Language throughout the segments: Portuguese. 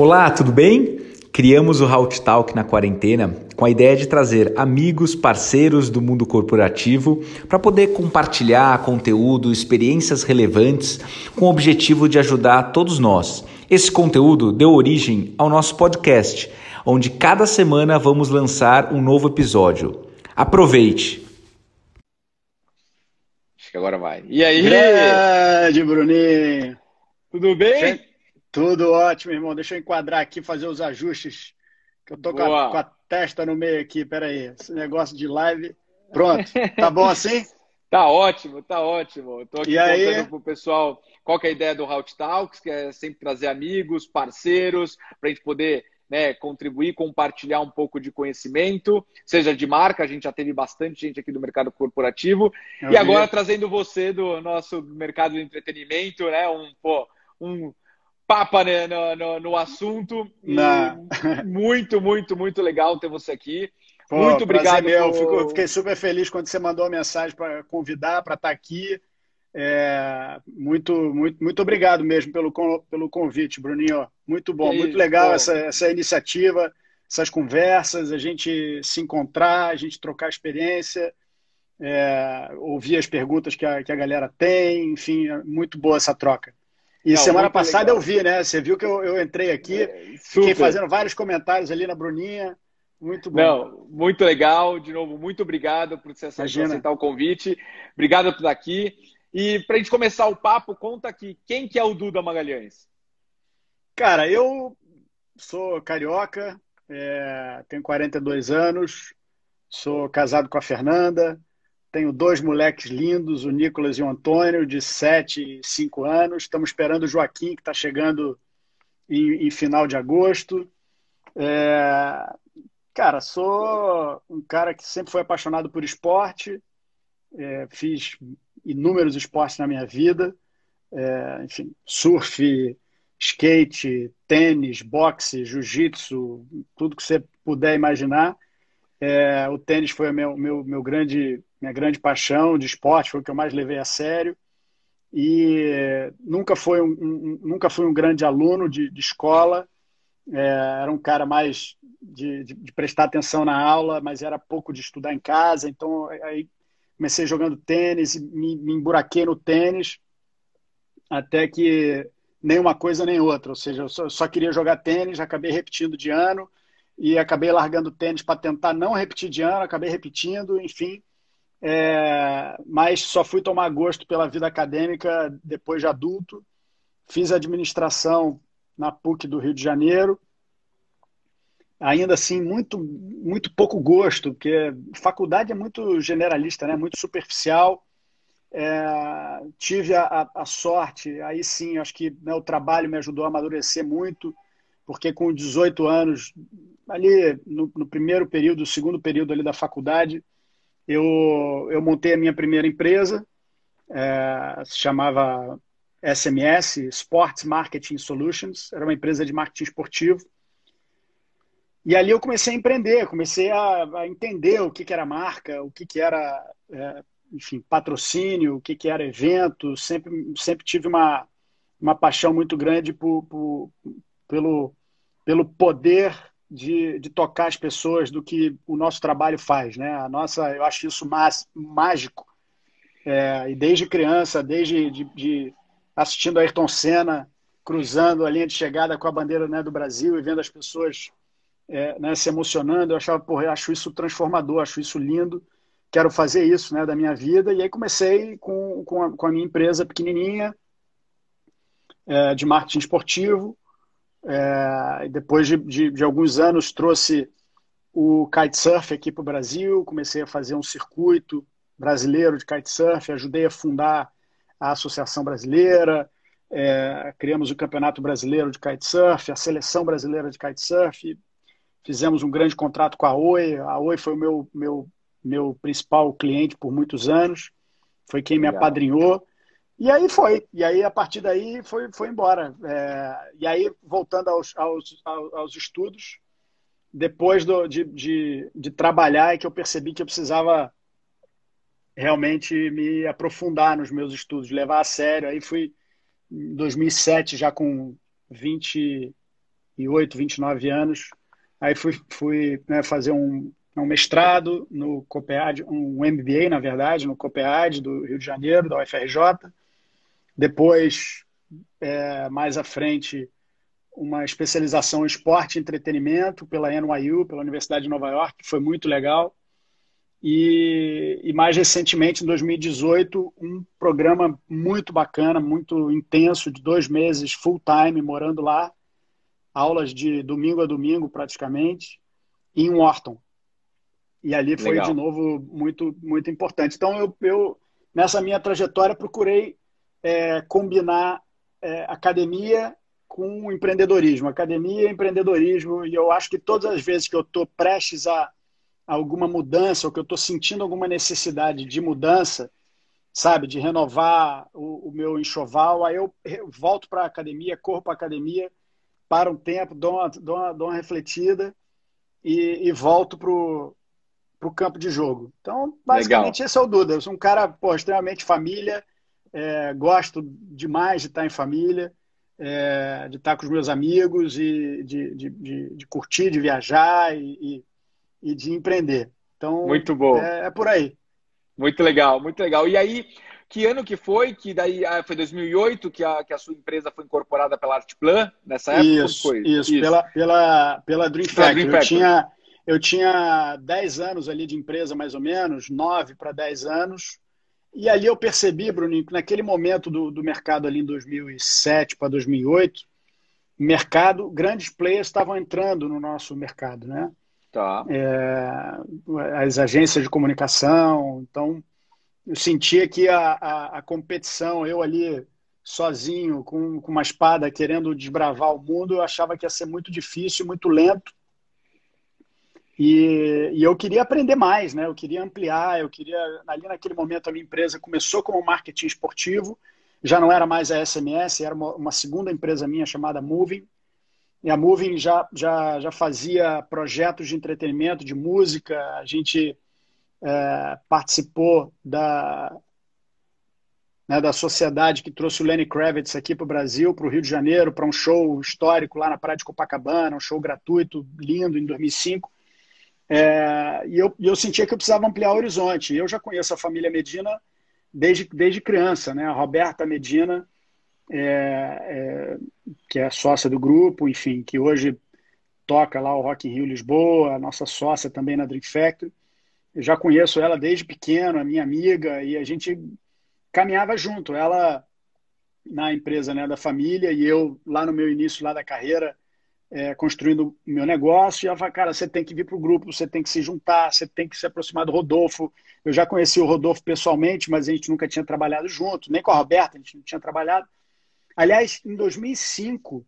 Olá, tudo bem? Criamos o Halt Talk na quarentena com a ideia de trazer amigos, parceiros do mundo corporativo para poder compartilhar conteúdo, experiências relevantes com o objetivo de ajudar todos nós. Esse conteúdo deu origem ao nosso podcast, onde cada semana vamos lançar um novo episódio. Aproveite! Acho que agora vai. E aí? Grande, Bruninho! Tudo bem? Tudo ótimo, irmão. Deixa eu enquadrar aqui, fazer os ajustes. Que eu tô com a, com a, testa no meio aqui. Pera aí. Esse negócio de live. Pronto. Tá bom assim? tá ótimo, tá ótimo. Estou aqui e contando aí? pro pessoal qual é a ideia do Route Talks, que é sempre trazer amigos, parceiros, para a gente poder né, contribuir, compartilhar um pouco de conhecimento, seja de marca, a gente já teve bastante gente aqui do mercado corporativo, Eu e agora vi. trazendo você do nosso mercado de entretenimento, né, um, pô, um papa né, no, no, no assunto, muito, muito, muito legal ter você aqui. Pô, muito obrigado. meu. por- fiquei super feliz quando você mandou a mensagem para convidar, para estar aqui. É, muito, muito, muito obrigado mesmo pelo, pelo convite, Bruninho. Muito bom, muito legal essa, essa iniciativa, essas conversas, a gente se encontrar, a gente trocar experiência, é, ouvir as perguntas que a, que a galera tem, enfim, é muito boa essa troca. E Não, semana passada legal. eu vi, né? Você viu que eu, eu entrei aqui, É, fiquei fazendo vários comentários ali na Bruninha. Muito bom. Não, muito legal. De novo, muito obrigado por você Imagina. aceitar o convite. Obrigado por estar aqui. E para a gente começar o papo, conta aqui quem que é o Duda Magalhães. Cara, eu sou carioca, é, tenho 42 anos, sou casado com a Fernanda, tenho dois moleques lindos, o Nicolas e o Antônio, de 7 e 5 anos. Estamos esperando o Joaquim, que está chegando em, em final de agosto. É, cara, sou um cara que sempre foi apaixonado por esporte, é, fiz inúmeros esportes na minha vida, é, enfim, surf, skate, tênis, boxe, jiu-jitsu, tudo que você puder imaginar. É, o tênis foi a meu, meu, meu grande, minha grande paixão de esporte, foi o que eu mais levei a sério. E nunca, foi um, um- nunca fui um grande aluno de, de escola, é, era um cara mais de, de- de prestar atenção na aula, mas era pouco de estudar em casa. Então, aí comecei jogando tênis, me, me emburaquei no tênis, até que nem uma coisa nem outra. Ou seja, eu só, só queria jogar tênis, acabei repetindo de ano e acabei largando o tênis para tentar não repetir de ano, acabei repetindo, enfim. É, mas só fui tomar gosto pela vida acadêmica depois de adulto. Fiz administração na PUC do Rio de Janeiro. Ainda assim, muito, muito pouco gosto, porque faculdade é muito generalista, né? muito superficial. É, tive a, a- sorte, aí sim, acho que né, o trabalho me ajudou a amadurecer muito, porque com 18 anos, ali no, no primeiro período, segundo período ali da faculdade, eu, eu montei a minha primeira empresa, é, se chamava SMS, Sports Marketing Solutions, era uma empresa de marketing esportivo. E ali eu comecei a empreender, comecei a, a entender o que, que era marca, o que, que era, é, enfim, patrocínio, o que, que era evento. Sempre, sempre tive uma, uma paixão muito grande por, por- pelo, pelo poder de, de tocar as pessoas do que o nosso trabalho faz, né? A nossa, eu acho isso más- mágico. É, e desde criança, desde de, de assistindo a Ayrton Senna cruzando a linha de chegada com a bandeira né, do Brasil e vendo as pessoas é, né, se emocionando, eu achava, porra, eu acho isso transformador, acho isso lindo, quero fazer isso né, da minha vida. E aí comecei com, com, a, com a minha empresa pequenininha é, de marketing esportivo. É, depois de, de, de alguns anos trouxe o kitesurf aqui para o Brasil, comecei a fazer um circuito brasileiro de kitesurf, ajudei a fundar a Associação Brasileira, é, criamos o Campeonato Brasileiro de Kitesurf, a Seleção Brasileira de Kitesurf, fizemos um grande contrato com a Oi, a Oi foi o meu, meu, meu principal cliente por muitos anos, foi quem me Legal. apadrinhou, e aí foi, e aí a partir daí foi, foi embora. É, e aí, voltando aos, aos, aos estudos, depois do, de, de, de trabalhar, é que eu percebi que eu precisava realmente me aprofundar nos meus estudos, levar a sério. Aí fui em 2007, já com 23 28, 29 anos. Aí fui, fui né, fazer um, um mestrado no COPEAD, um MBA, na verdade, no COPEAD do Rio de Janeiro, da UFRJ. Depois, é, mais à frente, uma especialização em esporte e entretenimento pela NYU, pela Universidade de Nova York, que foi muito legal. E, e, mais recentemente, em 2018, um programa muito bacana, muito intenso, de dois meses, full time, morando lá, aulas de domingo a domingo praticamente, em Wharton. E ali foi Legal. de novo muito muito importante. Então eu, eu nessa minha trajetória procurei é, combinar é, academia com empreendedorismo, academia e empreendedorismo. E eu acho que todas as vezes que eu estou prestes a alguma mudança ou que eu estou sentindo alguma necessidade de mudança, sabe, de renovar o, o meu enxoval, aí eu, eu volto para a academia, corro para a academia, para um tempo, dou uma, dou uma, dou uma refletida e, e volto para o campo de jogo. Então, basicamente, Legal. esse é o Duda. Eu sou um cara pô, extremamente família, é, gosto demais de estar em família, é, de estar com os meus amigos e de, de, de, de curtir, de viajar e, e, e, de empreender. Então, muito bom. É, é por aí. Muito legal, muito legal. E aí, que ano que foi? Que daí ah, foi 2008 que a, que a sua empresa foi incorporada pela Artplan nessa época? Isso, foi? Isso, isso, Pela, pela, pela Dream Factory. Dream Factory. Eu, tinha, eu tinha 10 anos ali de empresa, mais ou menos, 9 para 10 anos. E ali eu percebi, Bruninho, que naquele momento do, do mercado ali em 2007 para 2008, mercado, grandes players estavam entrando no nosso mercado, né? Tá. É, as agências de comunicação, então eu sentia que a, a, a, competição, eu ali sozinho, com, com uma espada, querendo desbravar o mundo, eu achava que ia ser muito difícil, muito lento. E, e, eu queria aprender mais, né? Eu queria ampliar, eu queria. Ali naquele momento a minha empresa começou como marketing esportivo, já não era mais a SMS, era uma, uma segunda empresa minha chamada Moving. E a Moving já, já, já fazia projetos de entretenimento, de música. A gente é, participou da, né, da sociedade que trouxe o Lenny Kravitz aqui para o Brasil, para o Rio de Janeiro, para um show histórico lá na Praia de Copacabana, um show gratuito, lindo, em 2005. É, e eu, eu sentia que eu precisava ampliar o horizonte. Eu já conheço a família Medina desde, desde criança, né? A Roberta Medina, é, é, que é sócia do grupo, enfim, que hoje toca lá o Rock in Rio Lisboa, a nossa sócia também na Dream Factory. Eu já conheço ela desde pequeno, a minha amiga, e a gente caminhava junto. Ela na empresa né, da família e eu lá no meu início lá da carreira é, construindo o meu negócio, e ela fala, cara, você tem que vir para o grupo, você tem que se juntar, você tem que se aproximar do Rodolfo. Eu já conheci o Rodolfo pessoalmente, mas a gente nunca tinha trabalhado junto, nem com a Roberta, a gente não tinha trabalhado. Aliás, em 2005,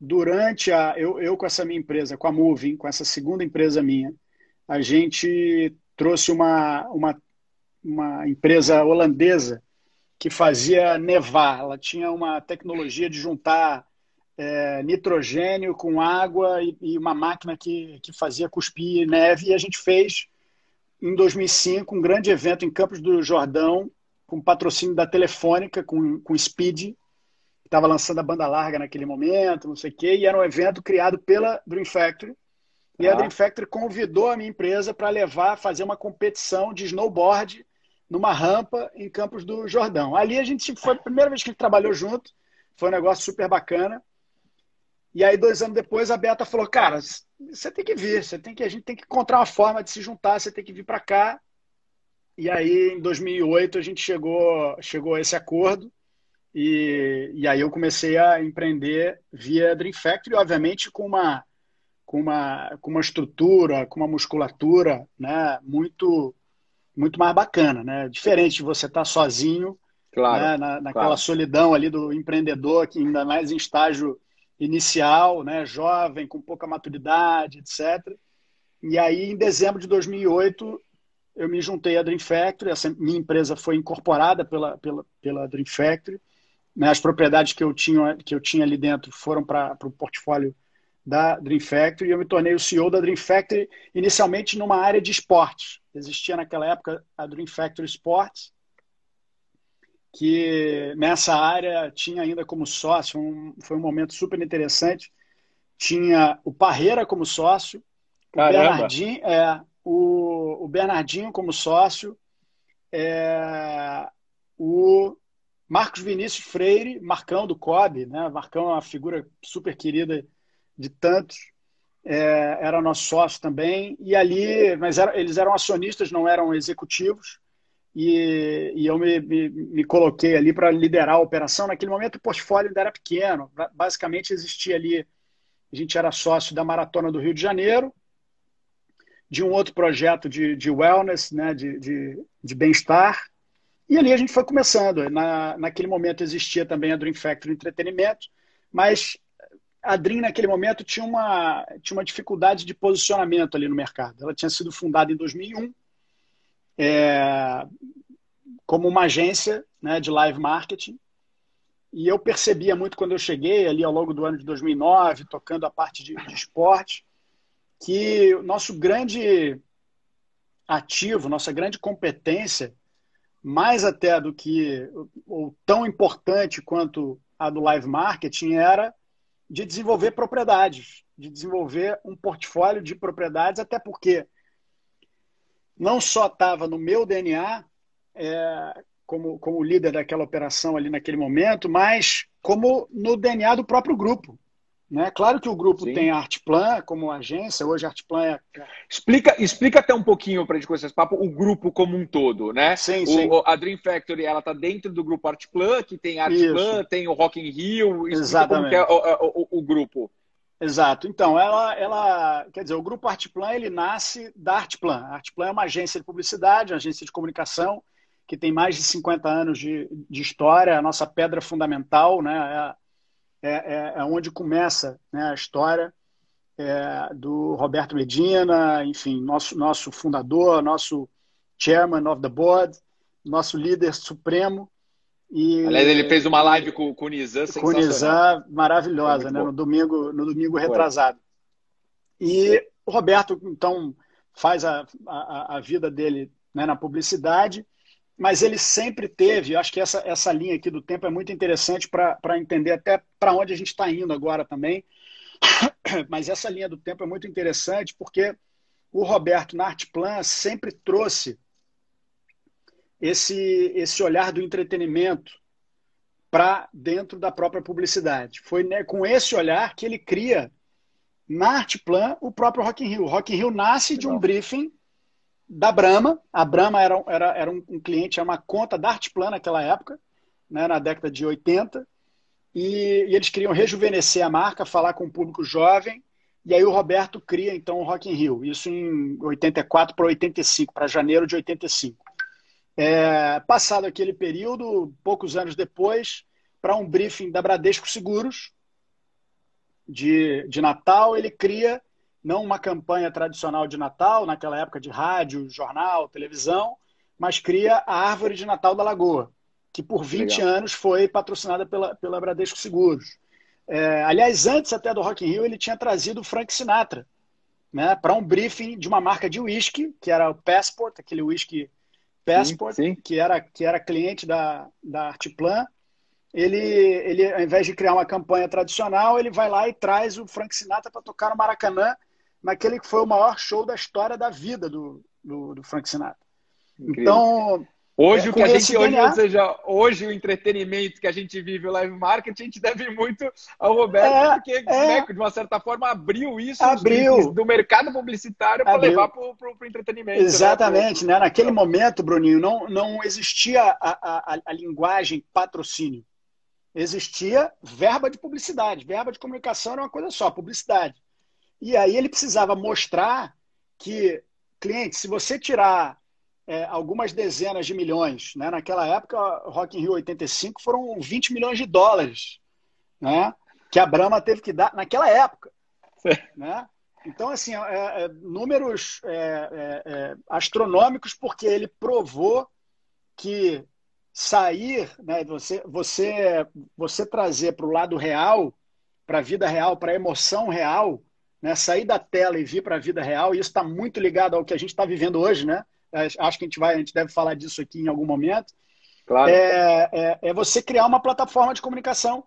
durante a. Eu, eu com essa minha empresa, com a Moving, com essa segunda empresa minha, a gente trouxe uma, uma, uma empresa holandesa que fazia nevar. Ela tinha uma tecnologia de juntar é, nitrogênio com água e, e, uma máquina que, que fazia cuspir neve. E a gente fez, em 2005, um grande evento em Campos do Jordão, com patrocínio da Telefônica, com, com Speed, que estava lançando a banda larga naquele momento, não sei o quê, e era um evento criado pela Dream Factory. E ah. a Dream Factory convidou a minha empresa para levar, fazer uma competição de snowboard numa rampa em Campos do Jordão. Ali a gente foi a primeira vez que a gente trabalhou junto, foi um negócio super bacana. E aí, dois anos depois, a Beta falou: Cara, você tem que vir, você tem que, a gente tem que encontrar uma forma de se juntar, você tem que vir para cá. E aí, em 2008, a gente chegou, chegou a esse acordo. E, e aí eu comecei a empreender via Dream Factory, obviamente com uma, com uma, com uma estrutura, com uma musculatura né, muito, muito mais bacana. Né? Diferente de você estar tá sozinho, claro, né, na, naquela claro. solidão ali do empreendedor, que ainda mais em estágio inicial, né, jovem, com pouca maturidade, etc. E aí, em dezembro de 2008, eu me juntei à Dream Factory, essa minha empresa foi incorporada pela, pela, pela Dream Factory. Né, as propriedades que eu tinha, que eu tinha ali dentro foram para o portfólio da Dream Factory e eu me tornei o CEO da Dream Factory, inicialmente numa área de esportes. Existia naquela época a Dream Factory Sports, que nessa área tinha ainda como sócio, um, foi um momento super interessante. tinha o Parreira como sócio, o Bernardinho, é, o, o, Bernardinho como sócio, é, o Marcos Vinícius Freire, Marcão do COB, né? Marcão é uma figura super querida de tantos, é, era nosso sócio também, e ali, mas era, eles eram acionistas, não eram executivos, e, e eu me, me, me, coloquei ali para liderar a operação. Naquele momento o portfólio ainda era pequeno, basicamente existia ali, a gente era sócio da Maratona do Rio de Janeiro, de um outro projeto de, de wellness, né, de, de, de bem-estar, e ali a gente foi começando. Na, naquele momento existia também a Dream Factory Entretenimento, mas a Dream, naquele momento, tinha uma, tinha uma dificuldade de posicionamento ali no mercado. Ela tinha sido fundada em 2001 é, como uma agência né, de live marketing. E eu percebia muito quando eu cheguei ali ao longo do ano de 2009, tocando a parte de, de esporte, que o nosso grande ativo, nossa grande competência, mais até do que, ou tão importante quanto a do live marketing, era de desenvolver propriedades, de desenvolver um portfólio de propriedades, até porque não só estava no meu DNA, é, como, como líder daquela operação ali naquele momento, mas como no DNA do próprio grupo. Né? Claro que o grupo Sim. tem a Artplan como agência, hoje a Artplan é. Explica, explica até um pouquinho para a gente conhecer esse papo, o grupo como um todo, né? Sim, o, sim. A Dream Factory ela está dentro do grupo Artplan, que tem a Artplan, tem o Rock in Rio, Exatamente. como é o, o, o, grupo. Exato. Então, ela, ela, quer dizer, o grupo Artplan ele nasce da Artplan. A Artplan é uma agência de publicidade, uma agência de comunicação que tem mais de 50 anos de, de história, a nossa pedra fundamental, né? É é, é, é onde começa né, a história é, do Roberto Medina, enfim, nosso, nosso fundador, nosso chairman of the board, nosso líder supremo. E, Aliás, ele fez uma live com, com o Nizam Com o Nizam, maravilhosa, né, no domingo, no domingo retrasado. E o Roberto, então, faz a, a, a vida dele né, na publicidade mas ele sempre teve, eu acho que essa, essa linha aqui do tempo é muito interessante para entender até para onde a gente está indo agora também. Mas essa linha do tempo é muito interessante porque o Roberto na Artplan sempre trouxe esse, esse olhar do entretenimento para dentro da própria publicidade. Foi né, com esse olhar que ele cria na Artplan o próprio Rock in Rio. O Rock in Rio nasce de um briefing da Brahma. A Brahma era, era, era um, um cliente, era uma conta da Artplan naquela época, né, na década de 80. E, e, eles queriam rejuvenescer a marca, falar com o público jovem. E aí o Roberto cria, então, o Rock in Rio. Isso em 84 para 85, para janeiro de 85. É, passado aquele período, poucos anos depois, para um briefing da Bradesco Seguros, de, de Natal, ele cria não uma campanha tradicional de Natal, naquela época de rádio, jornal, televisão, mas cria a Árvore de Natal da Lagoa, que por 20 Legal. anos foi patrocinada pela, pela Bradesco Seguros. É, aliás, antes até do Rock in Rio, ele tinha trazido o Frank Sinatra né, para um briefing de uma marca de whisky, que era o Passport, aquele whisky Passport, sim, sim. Que, era, que era cliente da, da Artplan. Ele, ele, ao invés de criar uma campanha tradicional, ele vai lá e traz o Frank Sinatra para tocar no Maracanã naquele que foi o maior show da história da vida do, do, do Frank Sinatra. Incrível. Então. Hoje, é, o que a gente, hoje, ou seja, hoje o entretenimento que a gente vive, o live marketing, a gente deve muito ao Roberto, é, porque, é, né, de uma certa forma, abriu isso abriu, do mercado publicitário para levar para o entretenimento. Né, Exatamente, né? Pro... Naquele momento, Bruninho, não, não existia a, a, a linguagem patrocínio. Existia verba de publicidade. Verba de comunicação era uma coisa só, publicidade. E aí ele precisava mostrar que, cliente, se você tirar é, algumas dezenas de milhões, né? naquela época, Rock in Rio 85 foram 20 milhões de dólares, né? que a Brahma teve que dar naquela época. Né? Então, assim, é, é, números é, é, é, astronômicos, porque ele provou que sair, né, você, você, você trazer para o lado real, para a vida real, para a emoção real, né? sair da tela e vir para a vida real, e isso está muito ligado ao que a gente está vivendo hoje, né? Acho que a gente, vai, a gente deve falar disso aqui em algum momento. Claro. É, é, é você criar uma plataforma de comunicação.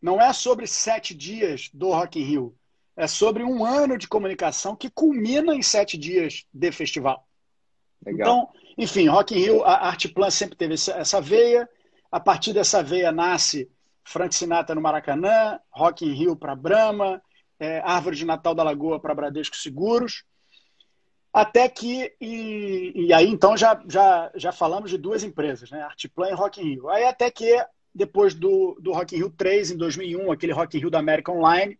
Não é sobre sete dias do Rock in Rio. é sobre um ano de comunicação que culmina em sete dias de festival. Legal. Então, enfim, Rock in Rio, a Artplan sempre teve essa veia. A partir dessa veia nasce Frank Sinatra no Maracanã, Rock in Rio para Brahma, é, Árvore de Natal da Lagoa para Bradesco Seguros. Até que, e, e, aí então já, já, já falamos de duas empresas, né? Artplan e Rock in Rio. Aí até que depois do, do Rock in Rio 3, em 2001, aquele Rock in Rio da América Online,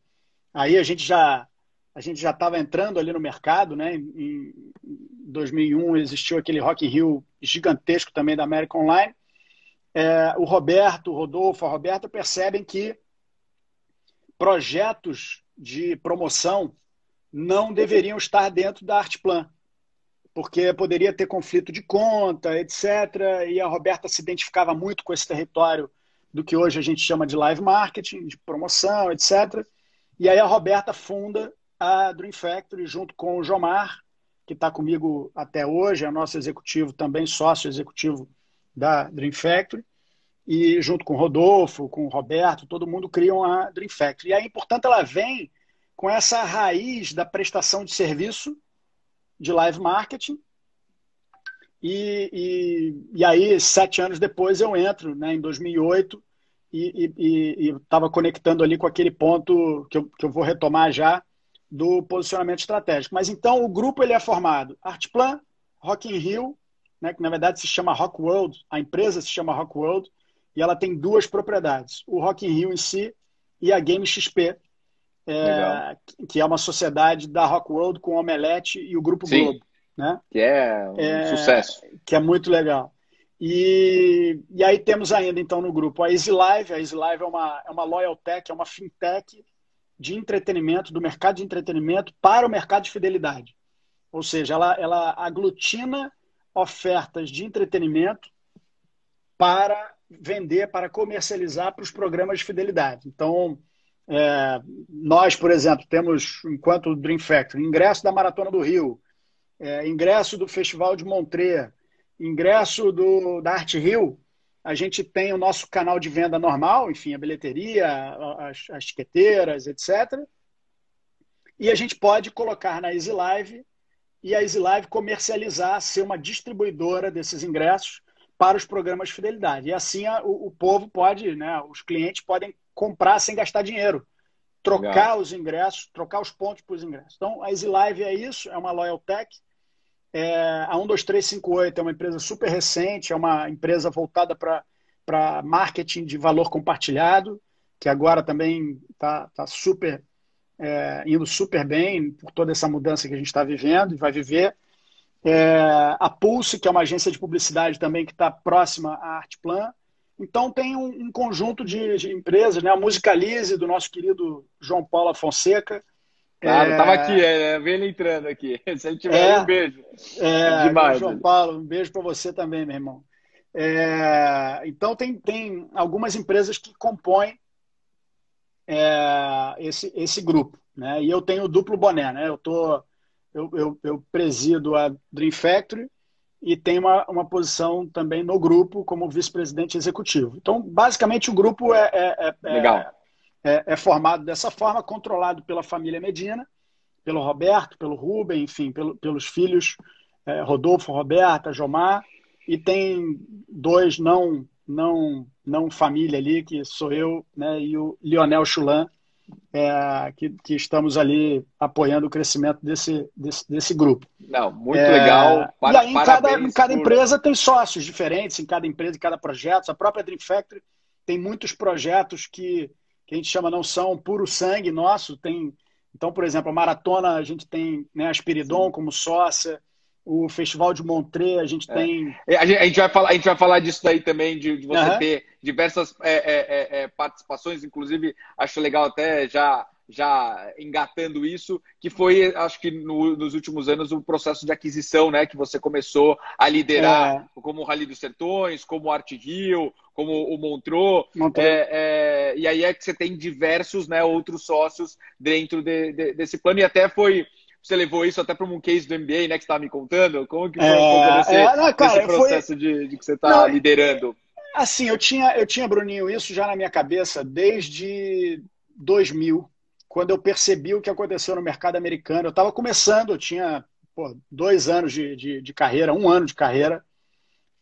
aí a gente já a gente já estava entrando ali no mercado, né? Em 2001 existiu aquele Rock in Rio gigantesco também da América Online. É, o Roberto, o Rodolfo, a Roberta percebem que projetos de promoção não deveriam estar dentro da Artplan, porque poderia ter conflito de conta, etc. E a Roberta se identificava muito com esse território do que hoje a gente chama de live marketing, de promoção, etc. E aí a Roberta funda a Dream Factory junto com o Jomar, que está comigo até hoje, é nosso executivo também, sócio executivo da Dream Factory, e junto com o Rodolfo, com o Roberto, todo mundo criam a Dream Factory. E aí, portanto, ela vem com essa raiz da prestação de serviço de live marketing. E, e, e aí, sete anos depois, eu entro, né, em 2008, e estava conectando ali com aquele ponto que eu, que eu vou retomar já do posicionamento estratégico. Mas então o grupo ele é formado Artplan, Rock in Rio, né, que na verdade se chama Rock World, a empresa se chama Rock World, e ela tem duas propriedades, o Rock in Rio em si e a Game XP, é, que é uma sociedade da Rock World com o Omelete e o Grupo Sim, Globo. Né? Que é um é, sucesso. Que é muito legal. E, e aí temos ainda, então, no grupo a Easy Live. A Easy Live é uma, é uma loyal tech, é uma fintech de entretenimento, do mercado de entretenimento para o mercado de fidelidade. Ou seja, ela, ela aglutina ofertas de entretenimento para vender, para comercializar para os programas de fidelidade. Então, é, nós, por exemplo, temos, enquanto Dream Factory, ingresso da Maratona do Rio, é, ingresso do Festival de Montreux, ingresso do, da Arte Rio, a gente tem o nosso canal de venda normal, enfim, a bilheteria, as, as tiqueteiras, etc. E a gente pode colocar na Easy Live e a Easy Live comercializar, ser uma distribuidora desses ingressos para os programas de fidelidade. E assim a, o, o, povo pode, né, os clientes podem comprar sem gastar dinheiro, trocar Legal. os ingressos, trocar os pontos para os ingressos. Então, a Easy Live é isso, é uma Loyal Tech. É, a 12358 é uma empresa super recente, é uma empresa voltada para marketing de valor compartilhado, que agora também está tá super é, indo super bem por toda essa mudança que a gente está vivendo e vai viver. É, a Pulse, que é uma agência de publicidade também que está próxima à Artplan. Então tem um, um conjunto de, de, empresas, né? a Musicalize, do nosso querido João Paulo Fonseca, Claro, estava é... aqui, é, vendo ele entrando aqui. Se ele tiver é... um beijo. É, Demais, João Paulo, um beijo para você também, meu irmão. É, então, tem, tem algumas empresas que compõem é, esse, esse grupo. Né? E eu tenho o duplo boné. Né? Eu, tô, eu, eu, eu presido a Dream Factory e tenho uma, uma posição também no grupo como vice-presidente executivo. Então, basicamente, o grupo é, é, é Legal é, é, formado dessa forma, controlado pela família Medina, pelo Roberto, pelo Rubem, enfim, pelo, pelos filhos é, Rodolfo, Roberta, Jomar, e tem dois não não não família ali, que sou eu né, e o Lionel Chulan, é, que, que, estamos ali apoiando o crescimento desse, desse, desse grupo. Não, muito é, legal. Para, e aí, em cada, em cada por... empresa tem sócios diferentes, em cada empresa, em cada projeto. A própria Dream Factory tem muitos projetos que que a gente chama não são puro sangue nosso. Tem, então, por exemplo, a maratona a gente tem né, a como sócia, o Festival de Montreux a gente é. tem. A gente, a gente, vai falar, a gente vai falar disso daí também, de, de você uhum. ter diversas é, é, é, é, participações, inclusive acho legal até já já engatando isso, que foi, acho que no, nos últimos anos, o processo de aquisição, né? Que você começou a liderar, é. como o Rally dos Sertões, como o Arte Rio, como o Montreux. É, é, e aí é que você tem diversos né, outros sócios dentro de, de, desse plano, e até foi. Você levou isso até para um case do MBA, né? Que você estava me contando. Como que foi um pouco é, é, não, cara, processo foi... de, de, que você está liderando? Assim, eu tinha, eu tinha, Bruninho, isso já na minha cabeça desde 2000, quando eu percebi o que aconteceu no mercado americano. Eu estava começando, eu tinha pô, dois anos de, de, de, carreira, um ano de carreira,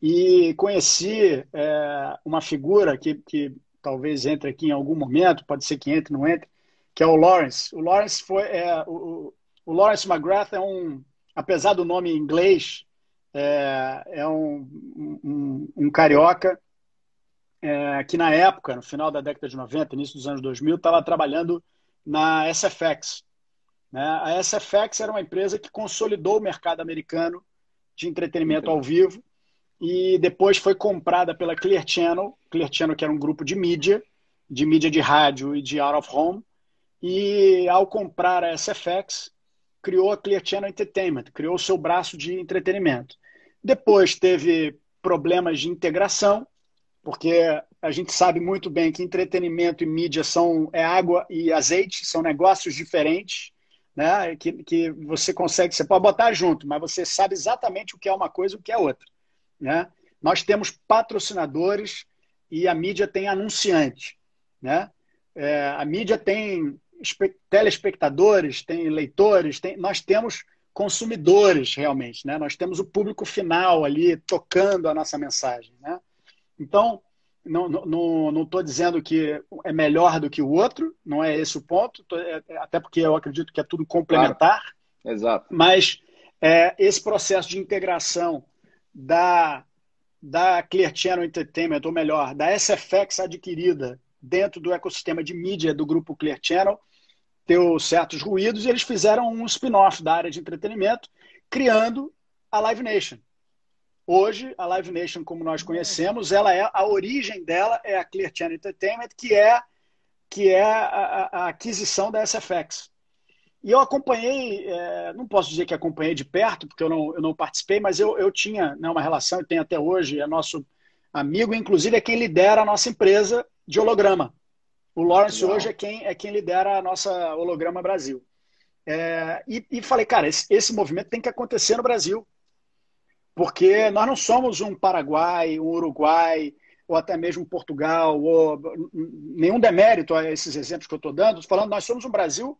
e conheci é, uma figura que, que talvez entre aqui em algum momento, pode ser que entre, não entre, que é o Lawrence. O Lawrence foi é, o, o Lawrence McGrath é um, apesar do nome em inglês, é, é um, um, um carioca é, que na época, no final da década de 90, início dos anos 2000, estava trabalhando na SFX. Né? A SFX era uma empresa que consolidou o mercado americano de entretenimento ao vivo e depois foi comprada pela Clear Channel, Clear Channel que era um grupo de mídia, de mídia de rádio e de out of home, e ao comprar a SFX, criou a Clear Channel Entertainment, criou o seu braço de entretenimento. Depois teve problemas de integração, porque a gente sabe muito bem que entretenimento e mídia são é água e azeite, são negócios diferentes, né? Que, que você consegue, você pode botar junto, mas você sabe exatamente o que é uma coisa e o que é outra, né? Nós temos patrocinadores e a mídia tem anunciante, né? É, a mídia tem telespectadores, tem leitores, tem, nós temos consumidores realmente, né? Nós temos o público final ali tocando a nossa mensagem, né? Então, não estou dizendo que é melhor do que o outro, não é esse o ponto, é, é, até porque eu acredito que é tudo complementar. Claro. Exato. Mas é, esse processo de integração da, da Clear Channel Entertainment, ou melhor, da SFX adquirida dentro do ecossistema de mídia do grupo Clear Channel, deu certos ruídos e eles fizeram um spin-off da área de entretenimento, criando a Live Nation. Hoje, a Live Nation, como nós conhecemos, ela é a origem dela é a Clear Channel Entertainment, que é que é a, a aquisição da SFX. E eu acompanhei, é, não posso dizer que acompanhei de perto, porque eu não, eu não participei, mas eu, eu tinha né, uma relação, e tenho até hoje, é nosso amigo, inclusive é quem lidera a nossa empresa de holograma. O Lawrence hoje é quem, é quem lidera a nossa Holograma Brasil. É, e, e, falei, cara, esse, esse movimento tem que acontecer no Brasil porque nós não somos um Paraguai, um Uruguai, ou até mesmo Portugal, ou nenhum demérito a esses exemplos que eu estou dando, estou falando, nós somos um Brasil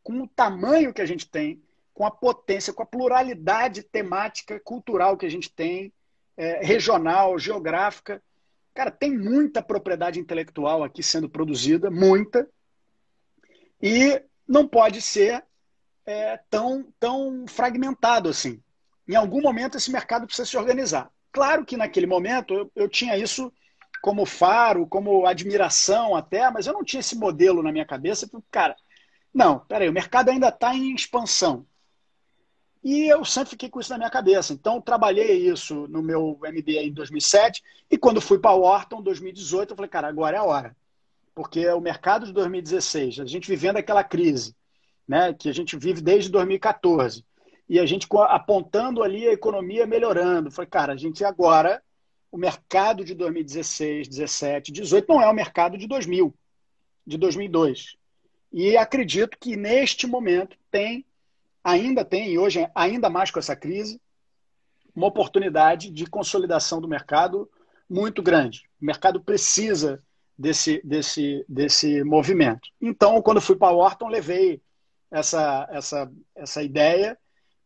com o tamanho que a gente tem, com a potência, com a pluralidade temática, cultural que a gente tem, é, regional, geográfica. Cara, tem muita propriedade intelectual aqui sendo produzida, muita, e não pode ser é, tão, tão fragmentado assim em algum momento esse mercado precisa se organizar. Claro que naquele momento eu, eu tinha isso como faro, como admiração até, mas eu não tinha esse modelo na minha cabeça. Cara, não, peraí, o mercado ainda está em expansão. E eu sempre fiquei com isso na minha cabeça. Então, trabalhei isso no meu MBA em 2007. E quando fui para Wharton, em 2018, eu falei, cara, agora é a hora. Porque o mercado de 2016, a gente vivendo aquela crise, né, que a gente vive desde 2014 e a gente apontando ali a economia melhorando. Falei, cara, a gente agora, o mercado de 2016, 17, 18 não é o mercado de 2000, de 2002. E acredito que neste momento tem, ainda tem, e hoje ainda mais com essa crise, uma oportunidade de consolidação do mercado muito grande. O mercado precisa desse, desse, desse movimento. Então, quando fui para Wharton, levei essa, essa, essa ideia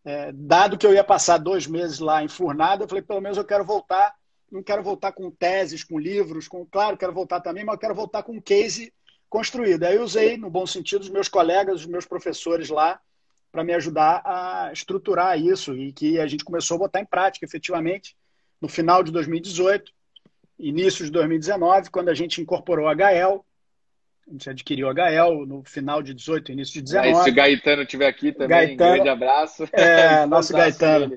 é, dado que eu ia passar dois meses lá enfurnado, eu falei, pelo menos eu quero voltar. Não quero voltar com teses, com livros, com claro, quero voltar também, mas eu quero voltar com um case construído. Aí eu usei, no bom sentido, os meus colegas, os meus professores lá, para me ajudar a estruturar isso e que a gente começou a botar em prática, efetivamente, no final de 2018, início de 2019, quando a gente incorporou a Gael, a gente adquiriu a Gael no final de 18, início de 19. É, se o Gaetano estiver aqui também, Gaetano, grande abraço. É, nosso Gaetano.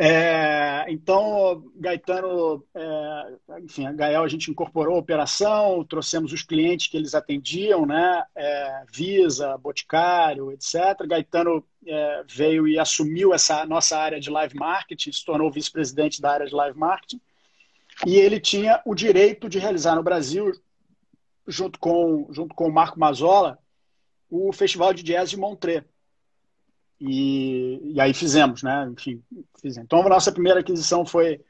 É, então, Gaetano, é, enfim, a Gael a gente incorporou a operação, trouxemos os clientes que eles atendiam, né? É, Visa, Boticário, etc. Gaetano é, veio e assumiu essa nossa área de live marketing, se tornou vice-presidente da área de live marketing. E ele tinha o direito de realizar no Brasil, junto com, junto com o Marco Mazola, o Festival de Jazz de Montreux. E, e aí fizemos, né? Enfim, fizemos. Então, a nossa primeira aquisição foi,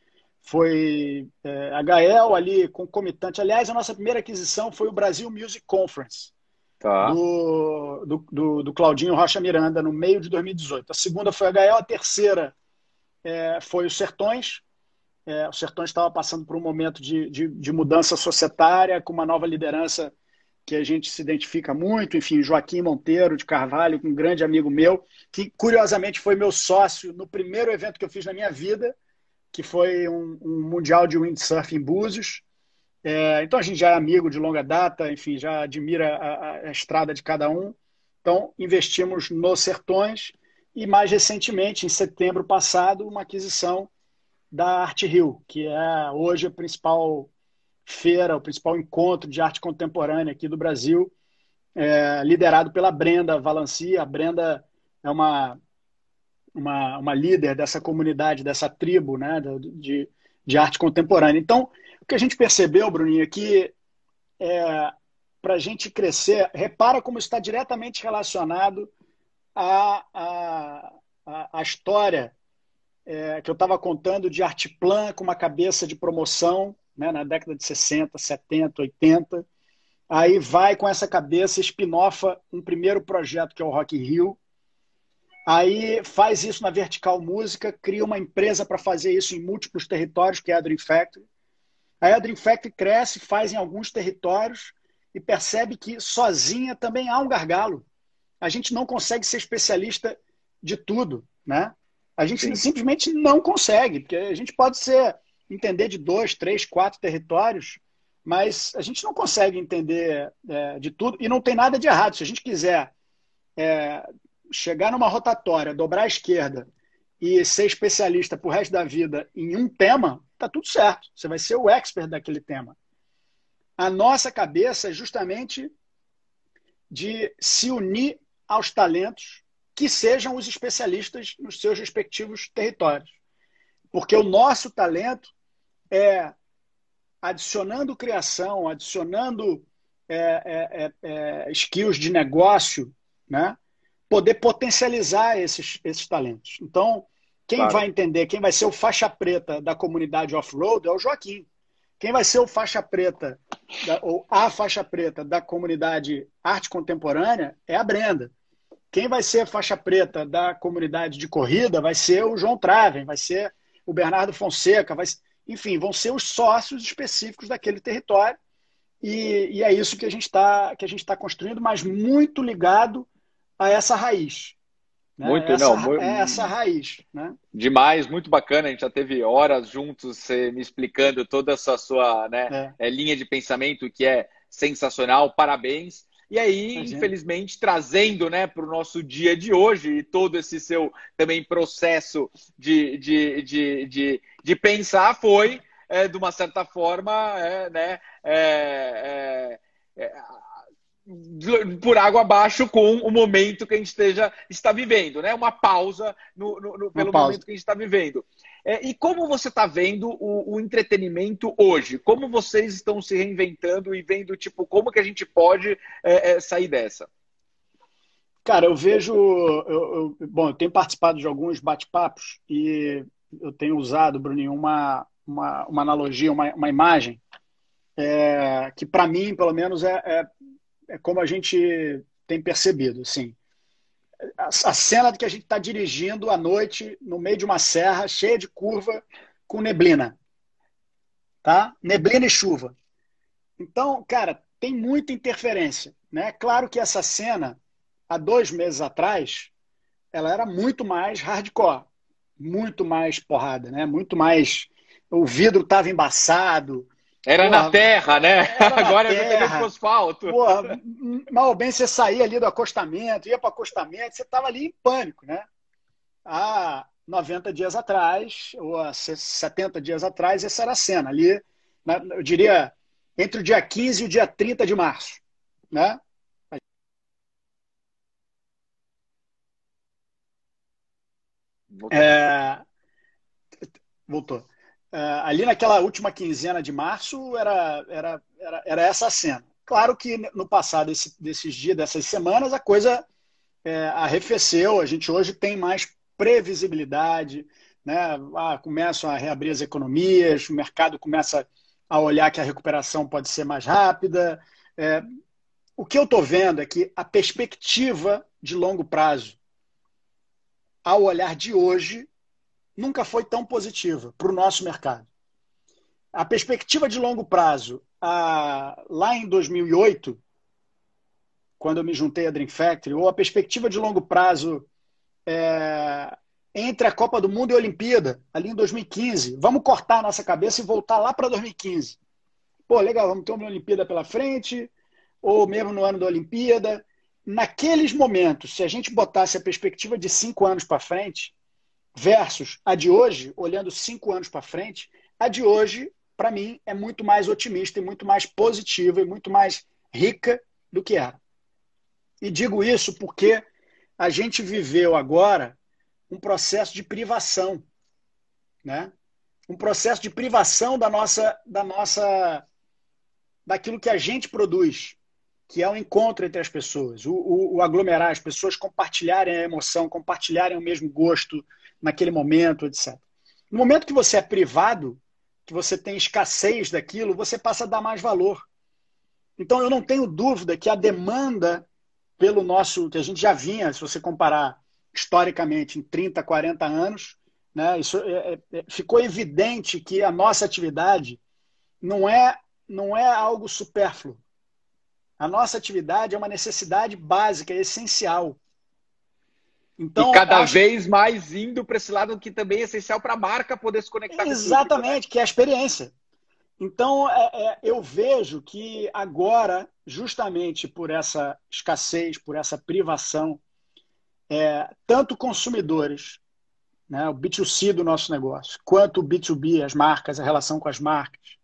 foi é, a Gael ali, concomitante. Aliás, a nossa primeira aquisição foi o Brasil Music Conference, tá. do, do, do, do, Claudinho Rocha Miranda no meio de 2018. A segunda foi a Gael, a terceira é, foi o Sertões. É, o Sertões estava passando por um momento de, de, de, mudança societária, com uma nova liderança que a gente se identifica muito. Enfim, Joaquim Monteiro de Carvalho, um grande amigo meu, que curiosamente foi meu sócio no primeiro evento que eu fiz na minha vida, que foi um, um Mundial de Windsurf em Búzios. É, então a gente já é amigo de longa data, enfim, já admira a, a, estrada de cada um. Então investimos nos Sertões e mais recentemente, em setembro passado, uma aquisição da Arte Rio, que é hoje a principal feira, o principal encontro de arte contemporânea aqui do Brasil, é, liderado pela Brenda Valanci. A Brenda é uma, uma, uma líder dessa comunidade, dessa tribo né, de, de arte contemporânea. Então, que a gente percebeu, Bruninho, é que é, para a gente crescer, repara como está diretamente relacionado à, à, à, história é, que eu estava contando de Artplan com uma cabeça de promoção né, na década de 60, 70, 80. Aí vai com essa cabeça, espinofa um primeiro projeto que é o Rock Rio. Aí faz isso na Vertical Música, cria uma empresa para fazer isso em múltiplos territórios, que é a Dream Factory. Aí a Dream Factory cresce, faz em alguns territórios e percebe que sozinha também há um gargalo. A gente não consegue ser especialista de tudo, né? A gente Sim. simplesmente não consegue, porque a gente pode ser entender de dois, três, quatro territórios, mas a gente não consegue entender é, de tudo e não tem nada de errado. Se a gente quiser é, chegar numa rotatória, dobrar à esquerda e ser especialista para o resto da vida em um tema, tá tudo certo. Você vai ser o expert daquele tema. A nossa cabeça é justamente de se unir aos talentos que sejam os especialistas nos seus respectivos territórios. Porque o nosso talento é adicionando criação, adicionando é, é, é, é skills de negócio, né? poder potencializar esses, esses talentos. Então, quem claro. vai entender, quem vai ser o faixa preta da comunidade off-road é o Joaquim. Quem vai ser o faixa preta, da, ou a faixa preta da comunidade arte contemporânea é a Brenda. Quem vai ser a faixa preta da comunidade de corrida vai ser o João Traven, vai ser o Bernardo Fonseca, vai, enfim, vão ser os sócios específicos daquele território. E, e é isso que a gente está tá construindo, mas muito ligado a essa raiz. Né? Muito, essa, não. Muito, é essa raiz. Né? Demais, muito bacana. A gente já teve horas juntos você me explicando toda essa sua né, é. é linha de pensamento que é sensacional. Parabéns. E aí, Imagina. infelizmente, trazendo né, para o nosso dia de hoje e todo esse seu também processo de, de, de, de, de pensar foi, é, de uma certa forma, é, né, é, é, é por água abaixo com o momento que a gente esteja, está vivendo, né? Uma pausa no, no, no pelo pausa. momento que a gente está vivendo. É, e como você está vendo o, o, entretenimento hoje? Como vocês estão se reinventando e vendo, tipo, como que a gente pode é, é, sair dessa? Cara, eu vejo. Eu, eu, bom, eu tenho participado de alguns bate-papos e eu tenho usado, Bruninho, uma, uma, uma analogia, uma, uma imagem é, que, para mim, pelo menos, é, é é como a gente tem percebido, assim. A, cena de que a gente está dirigindo à noite no meio de uma serra cheia de curva com neblina, tá? Neblina e chuva. Então, cara, tem muita interferência, né? Claro que essa cena há dois meses atrás ela era muito mais hardcore, muito mais porrada, né? Muito mais o vidro estava embaçado, era Porra, na terra, né? Agora terra. é pro asfalto. Porra, mal bem você saía ali do acostamento, ia para o acostamento, você estava ali em pânico, né? Há 90 dias atrás, ou há 70 dias atrás, essa era a cena. Ali, eu diria, entre o dia 15 e o dia 30 de março, né? Voltou. É... Voltou. Uh, ali naquela última quinzena de março era, era, era, era essa a cena. Claro que no passado desse, desses dias, dessas semanas, a coisa é, arrefeceu. A gente hoje tem mais previsibilidade, né? Ah, começam a reabrir as economias, o mercado começa a olhar que a recuperação pode ser mais rápida. É, o que eu estou vendo é que a perspectiva de longo prazo, ao olhar de hoje, nunca foi tão positiva para o nosso mercado. A perspectiva de longo prazo, a, lá em 2008, quando eu me juntei à Dream Factory, ou a perspectiva de longo prazo é, entre a Copa do Mundo e a Olimpíada, ali em 2015. Vamos cortar a nossa cabeça e voltar lá para 2015. Pô, legal, vamos ter uma Olimpíada pela frente, ou mesmo no ano da Olimpíada. Naqueles momentos, se a gente botasse a perspectiva de cinco anos para frente, versus a de hoje, olhando cinco anos para frente, a de hoje, para mim, é muito mais otimista e muito mais positiva e muito mais rica do que era. E digo isso porque a gente viveu agora um processo de privação, né? Um processo de privação da nossa, da nossa, daquilo que a gente produz, que é o encontro entre as pessoas, o, o, o aglomerar, as pessoas compartilharem a emoção, compartilharem o mesmo gosto naquele momento, etc. No momento que você é privado, que você tem escassez daquilo, você passa a dar mais valor. Então eu não tenho dúvida que a demanda pelo nosso, que a gente já vinha, se você comparar historicamente em 30, 40 anos, né, isso é, é, é, ficou evidente que a nossa atividade não é, não é algo supérfluo. A nossa atividade é uma necessidade básica, essencial. Então, e cada acho... vez mais indo para esse lado que também é essencial para a marca poder se conectar Exatamente, com Exatamente, né? que é a experiência. Então, é, é, eu vejo que agora, justamente por essa escassez, por essa privação, é, tanto consumidores, né, o B2C do nosso negócio, quanto o B2B, as marcas, a relação com as marcas,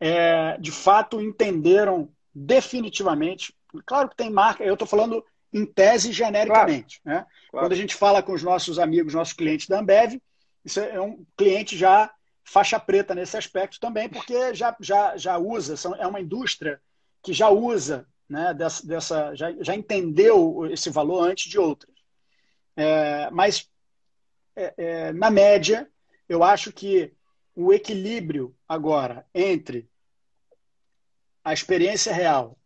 é, de fato entenderam definitivamente. Claro que tem marca, eu estou falando em tese genericamente. Claro. Né? Claro. Quando a gente fala com os nossos amigos, nossos clientes da Ambev, isso é um cliente já faixa preta nesse aspecto também, porque já, já, já usa, são, é uma indústria que já usa, né, dessa, dessa, já, já entendeu esse valor antes de outras. É, mas, é, é, na média, eu acho que o equilíbrio agora entre a experiência real,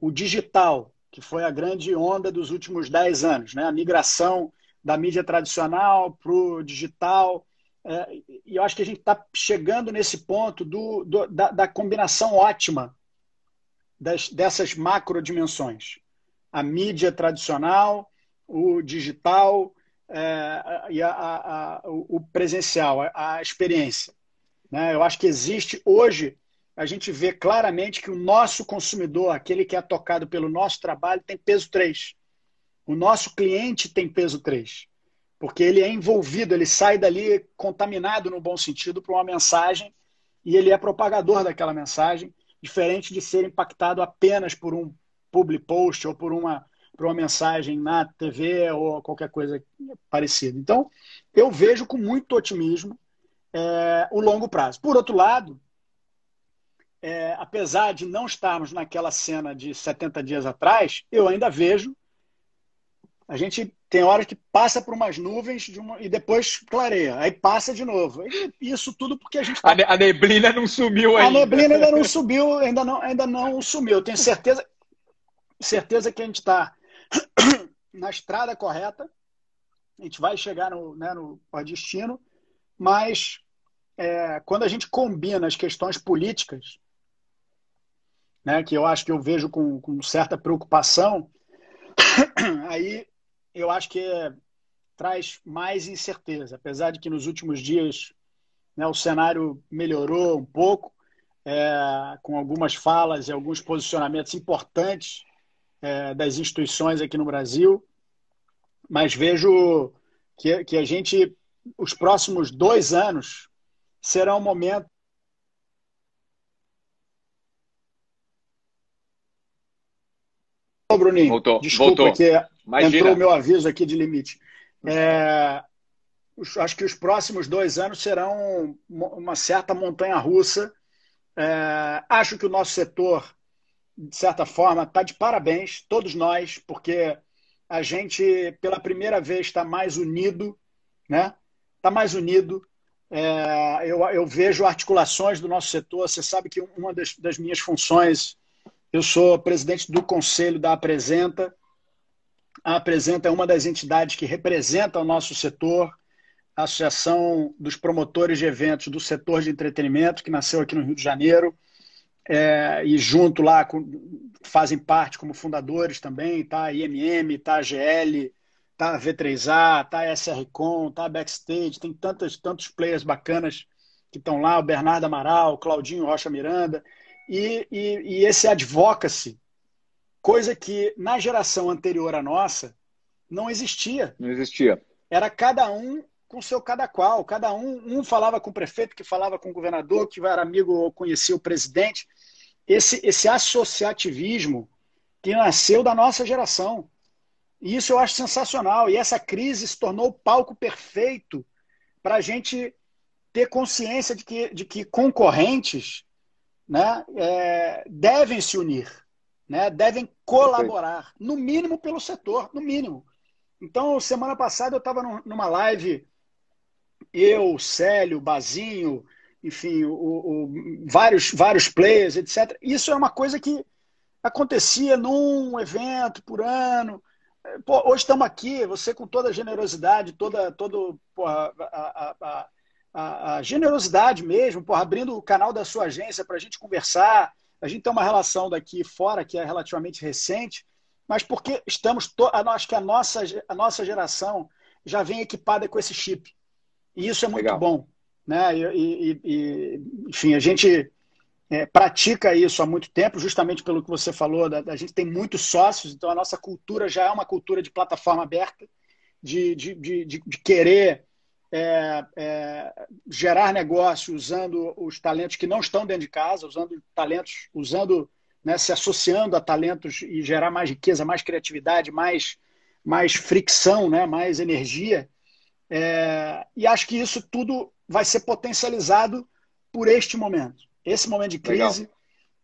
o digital, que foi a grande onda dos últimos 10 anos, né? a migração da mídia tradicional para o digital, é, e eu acho que a gente está chegando nesse ponto do, do da, da, combinação ótima das, dessas macro dimensões. A mídia tradicional, o digital é, e a, a, a, o presencial, a, experiência. Né? Eu acho que existe hoje, a gente vê claramente que o nosso consumidor, aquele que é tocado pelo nosso trabalho, tem peso 3. O nosso cliente tem peso 3 porque ele é envolvido, ele sai dali contaminado no bom sentido por uma mensagem e ele é propagador daquela mensagem, diferente de ser impactado apenas por um public post ou por uma, por uma mensagem na TV ou qualquer coisa parecida. Então, eu vejo com muito otimismo é, o longo prazo. Por outro lado, é, apesar de não estarmos naquela cena de 70 dias atrás, eu ainda vejo a gente tem horas que passa por umas nuvens uma, e depois clareia, aí passa de novo. E isso tudo porque a gente tá... a, neblina não sumiu ainda. A neblina ainda não subiu, ainda não, ainda não sumiu. Eu tenho certeza, certeza que a gente está na estrada correta. A gente vai chegar no, né, no destino, mas é, quando a gente combina as questões políticas, né, que eu acho que eu vejo com, com certa preocupação, aí eu acho que é, traz mais incerteza, apesar de que nos últimos dias né, o cenário melhorou um pouco, é, com algumas falas e alguns posicionamentos importantes é, das instituições aqui no Brasil, mas vejo que, que a gente, os próximos dois anos, será um momento Bruninho. Voltou. Desculpa voltou. que Imagina. entrou o meu aviso aqui de limite. É, acho que os próximos dois anos serão uma certa montanha russa. É, acho que o nosso setor, de certa forma, está de parabéns, todos nós, porque a gente, pela primeira vez, está mais unido, né? Está mais unido. É, eu, eu, vejo articulações do nosso setor. Você sabe que uma das, das minhas funções Eu sou presidente do conselho da Apresenta. A Apresenta é uma das entidades que representa o nosso setor, a Associação dos Promotores de Eventos do Setor de Entretenimento, que nasceu aqui no Rio de Janeiro. É, e junto lá com, fazem parte como fundadores também, tá a IMM, tá a GL, tá a V3A, tá a SRCom, tá a Backstage, tem tantos, tantos players bacanas que estão lá, o Bernardo Amaral, o Claudinho Rocha Miranda, e, e, e esse advocacy, coisa que na geração anterior à nossa não existia. Não existia. Era cada um com seu cada qual, cada um, um falava com o prefeito, que falava com o governador, que era amigo ou conhecia o presidente. Esse, esse associativismo que nasceu da nossa geração. E isso eu acho sensacional. E essa crise se tornou o palco perfeito para a gente ter consciência de que, de que concorrentes né, é, devem se unir, né, devem colaborar, no mínimo pelo setor, no mínimo. Então, semana passada eu estava numa live, eu, Célio, Bazinho, enfim, o, o, vários, vários players, etc. Isso é uma coisa que acontecia num evento por ano. Pô, hoje estamos aqui, você com toda a generosidade, toda, todo, porra, a, a, a, a, a generosidade mesmo, por abrindo o canal da sua agência para a gente conversar. A gente tem uma relação daqui fora que é relativamente recente, mas porque estamos. To... Acho que a nossa, a nossa geração já vem equipada com esse chip. E isso é muito Legal. bom. Né? E, e, e, enfim, a gente é, pratica isso há muito tempo, justamente pelo que você falou. Da, a gente tem muitos sócios, então a nossa cultura já é uma cultura de plataforma aberta, de, de, de, de querer é, é, gerar negócio usando os talentos que não estão dentro de casa, usando talentos, usando, né, se associando a talentos e gerar mais riqueza, mais criatividade, mais, mais fricção, né, mais energia. É, e acho que isso tudo vai ser potencializado por este momento. Esse momento de crise,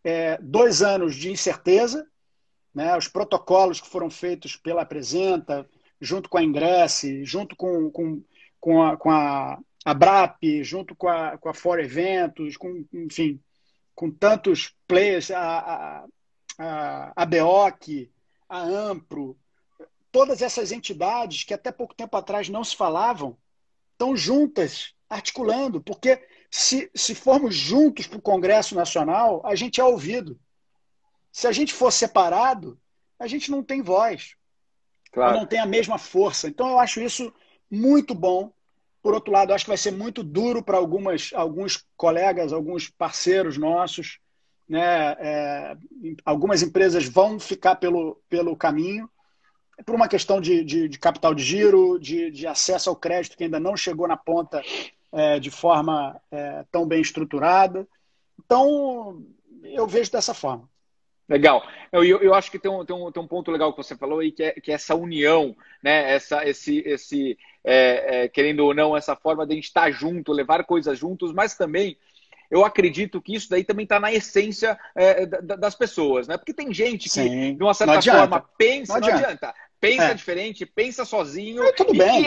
é, dois anos de incerteza, né, os protocolos que foram feitos pela Apresenta, junto com a Ingresse, junto com, com com a, com a, a BRAP, junto com a, com a For Eventos, com, enfim, com tantos players, a, a, a, a BEOC, a Ampro, todas essas entidades que até pouco tempo atrás não se falavam, estão juntas, articulando, porque se, se formos juntos para o Congresso Nacional, a gente é ouvido. Se a gente for separado, a gente não tem voz. Claro. Não tem a mesma força. Então, eu acho isso muito bom. Por outro lado, acho que vai ser muito duro para algumas alguns colegas, alguns parceiros nossos. Né? É, algumas empresas vão ficar pelo, pelo caminho por uma questão de, de, de capital de giro, de, de, acesso ao crédito que ainda não chegou na ponta é, de forma é, tão bem estruturada. Então, eu vejo dessa forma. Legal. Eu, eu, acho que tem um, tem, um, tem um ponto legal que você falou aí, que é, que é essa união, né? essa, esse, esse é, é, querendo ou não, essa forma de a gente estar junto, levar coisas juntos, mas também eu acredito que isso daí também está na essência é, das pessoas, né? Porque tem gente que, Sim. de uma certa forma, pensa, não adianta. Não adianta pensa é. diferente, pensa sozinho. É, tudo bem.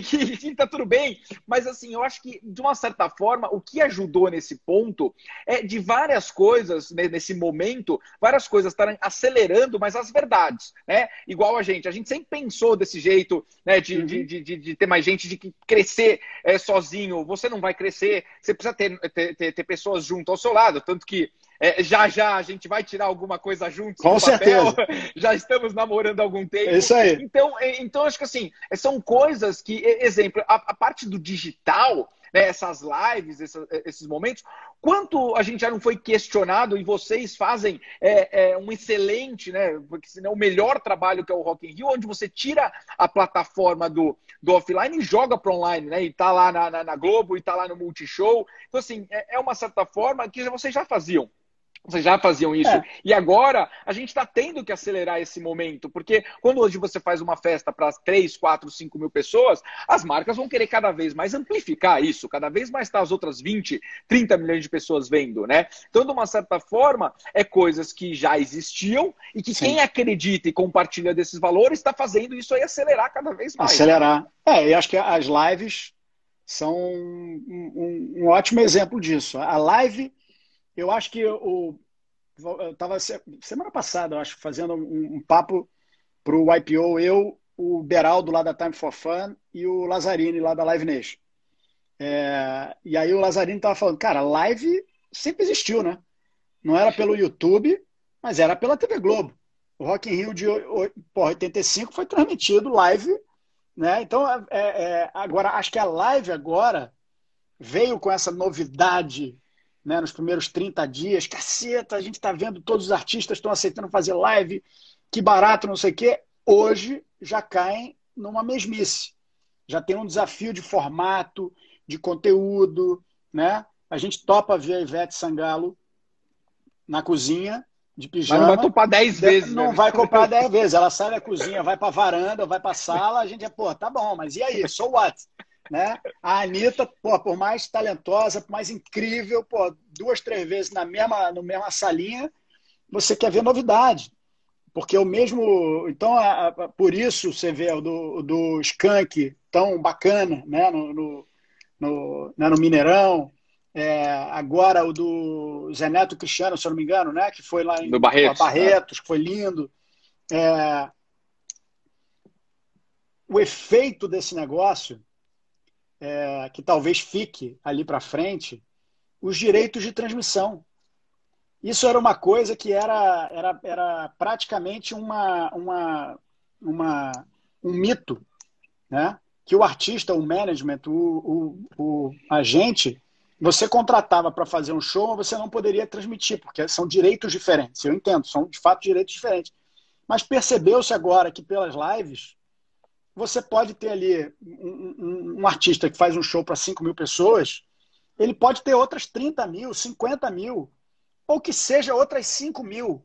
Que, que, que tá tudo bem. Mas assim, eu acho que, de uma certa forma, o que ajudou nesse ponto é de várias coisas, né, nesse momento, várias coisas estarem acelerando, mas as verdades, né? Igual a gente. A gente sempre pensou desse jeito, né? De, uhum. de, de, de, ter mais gente, de que crescer é, sozinho. Você não vai crescer, você precisa ter, ter, ter, ter pessoas junto ao seu lado. Tanto que é, já já a gente vai tirar alguma coisa juntos. Com certeza. Já estamos namorando há algum tempo. É isso aí. Então, é, então acho que assim, são coisas que, exemplo, a, a parte do digital, né, essas lives, esses, esses, momentos, quanto a gente já não foi questionado e vocês fazem é, é, um excelente, né, porque senão o melhor trabalho que é o Rock in Rio, onde você tira a plataforma do, do offline e joga para online, né, e tá lá na, na, na Globo e tá lá no Multishow. Então, assim, é, é uma certa forma que vocês já faziam. Vocês já faziam isso. É. E agora a gente está tendo que acelerar esse momento, porque quando hoje você faz uma festa para 3, 4, 5 mil pessoas, as marcas vão querer cada vez mais amplificar isso, cada vez mais estar tá as outras 20, 30 milhões de pessoas vendo, né? Então, de uma certa forma, é coisas que já existiam e que Sim. quem acredita e compartilha desses valores está fazendo isso aí acelerar cada vez mais. Acelerar. É, eu acho que as lives são um, um, um ótimo exemplo disso. A live eu acho que o eu estava semana passada, eu acho, fazendo um, um papo para o IPO, eu, o Beraldo lá da Time for Fun e o Lazzarini lá da Live Nation. É, e aí o Lazzarini estava falando, cara, live sempre existiu, né? Não era pelo YouTube, mas era pela TV Globo. O Rock in Rio de porra, 85 foi transmitido live, né? Então, é, é, agora, acho que a live agora veio com essa novidade né, nos primeiros 30 dias. Caceta, a gente está vendo todos os artistas estão aceitando fazer live, que barato, não sei o quê. Hoje já caem numa mesmice. Já tem um desafio de formato, de conteúdo, né? A gente topa ver a Ivete Sangalo na cozinha, de pijama. Mas não vai comprar 10 vezes. Não né? vai comprar 10 vezes. Ela sai da cozinha, vai para a varanda, vai para a sala, a gente é, pô, tá bom, mas e aí? So what? Né? A Anitta, pô, por mais talentosa, por mais incrível, pô, duas, três vezes na mesma, no mesma salinha, você quer ver novidade. Porque o mesmo. Então, a, a, por isso você vê o do, do Skank tão bacana né? no, no, no, né? no Mineirão. É, agora o do Zé Neto Cristiano, se eu não me engano, né? Que foi lá em do Barretos, Barretos né? que foi lindo. É, o efeito desse negócio, é, que talvez fique ali para frente, os direitos de transmissão. Isso era uma coisa que era, era, era praticamente uma, uma, uma, um mito, né? que o artista, o management, o, o, o agente você contratava para fazer um show, você não poderia transmitir, porque são direitos diferentes. Eu entendo, são de fato direitos diferentes. Mas percebeu-se agora que pelas lives, você pode ter ali um, um, um artista que faz um show para 5 mil pessoas, ele pode ter outras 30 mil, 50 mil, ou que seja outras 5 mil,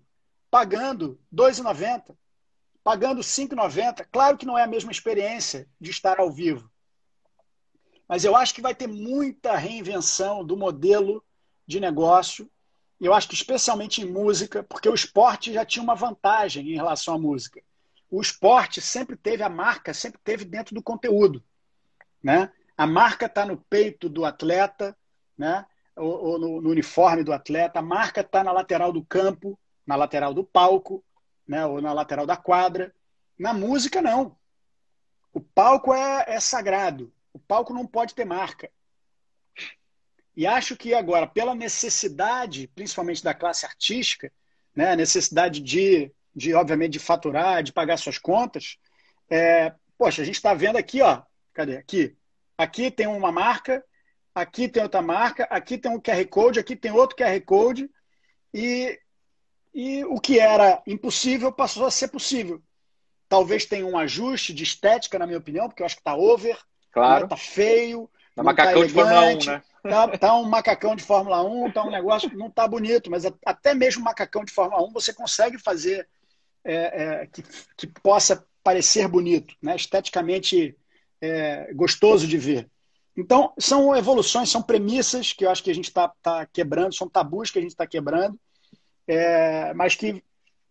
pagando R$ 2,90, pagando R$ 5,90. Claro que não é a mesma experiência de estar ao vivo. Mas eu acho que vai ter muita reinvenção do modelo de negócio. Eu acho que especialmente em música, porque o esporte já tinha uma vantagem em relação à música. O esporte sempre teve a marca, sempre teve dentro do conteúdo, né? A marca está no peito do atleta, né? Ou, ou no, no, uniforme do atleta. A marca está na lateral do campo, na lateral do palco, né? Ou na lateral da quadra. Na música não. O palco é, é sagrado. O palco não pode ter marca. E acho que agora, pela necessidade, principalmente da classe artística, né, a necessidade de, de, obviamente, de faturar, de pagar suas contas, é, poxa, a gente está vendo aqui, ó, cadê? Aqui. Aqui tem uma marca, aqui tem outra marca, aqui tem um QR Code, aqui tem outro QR Code, e, e o que era impossível passou a ser possível. Talvez tenha um ajuste de estética, na minha opinião, porque eu acho que está over, Claro. Né? Tá feio. Tá macacão tá de Fórmula 1, né? Tá, tá, um macacão de Fórmula 1, tá um negócio que não tá bonito, mas até mesmo macacão de Fórmula 1 você consegue fazer é, é, que, que possa parecer bonito, né? esteticamente é, gostoso de ver. Então, são evoluções, são premissas que eu acho que a gente está tá quebrando, são tabus que a gente está quebrando, é, mas que,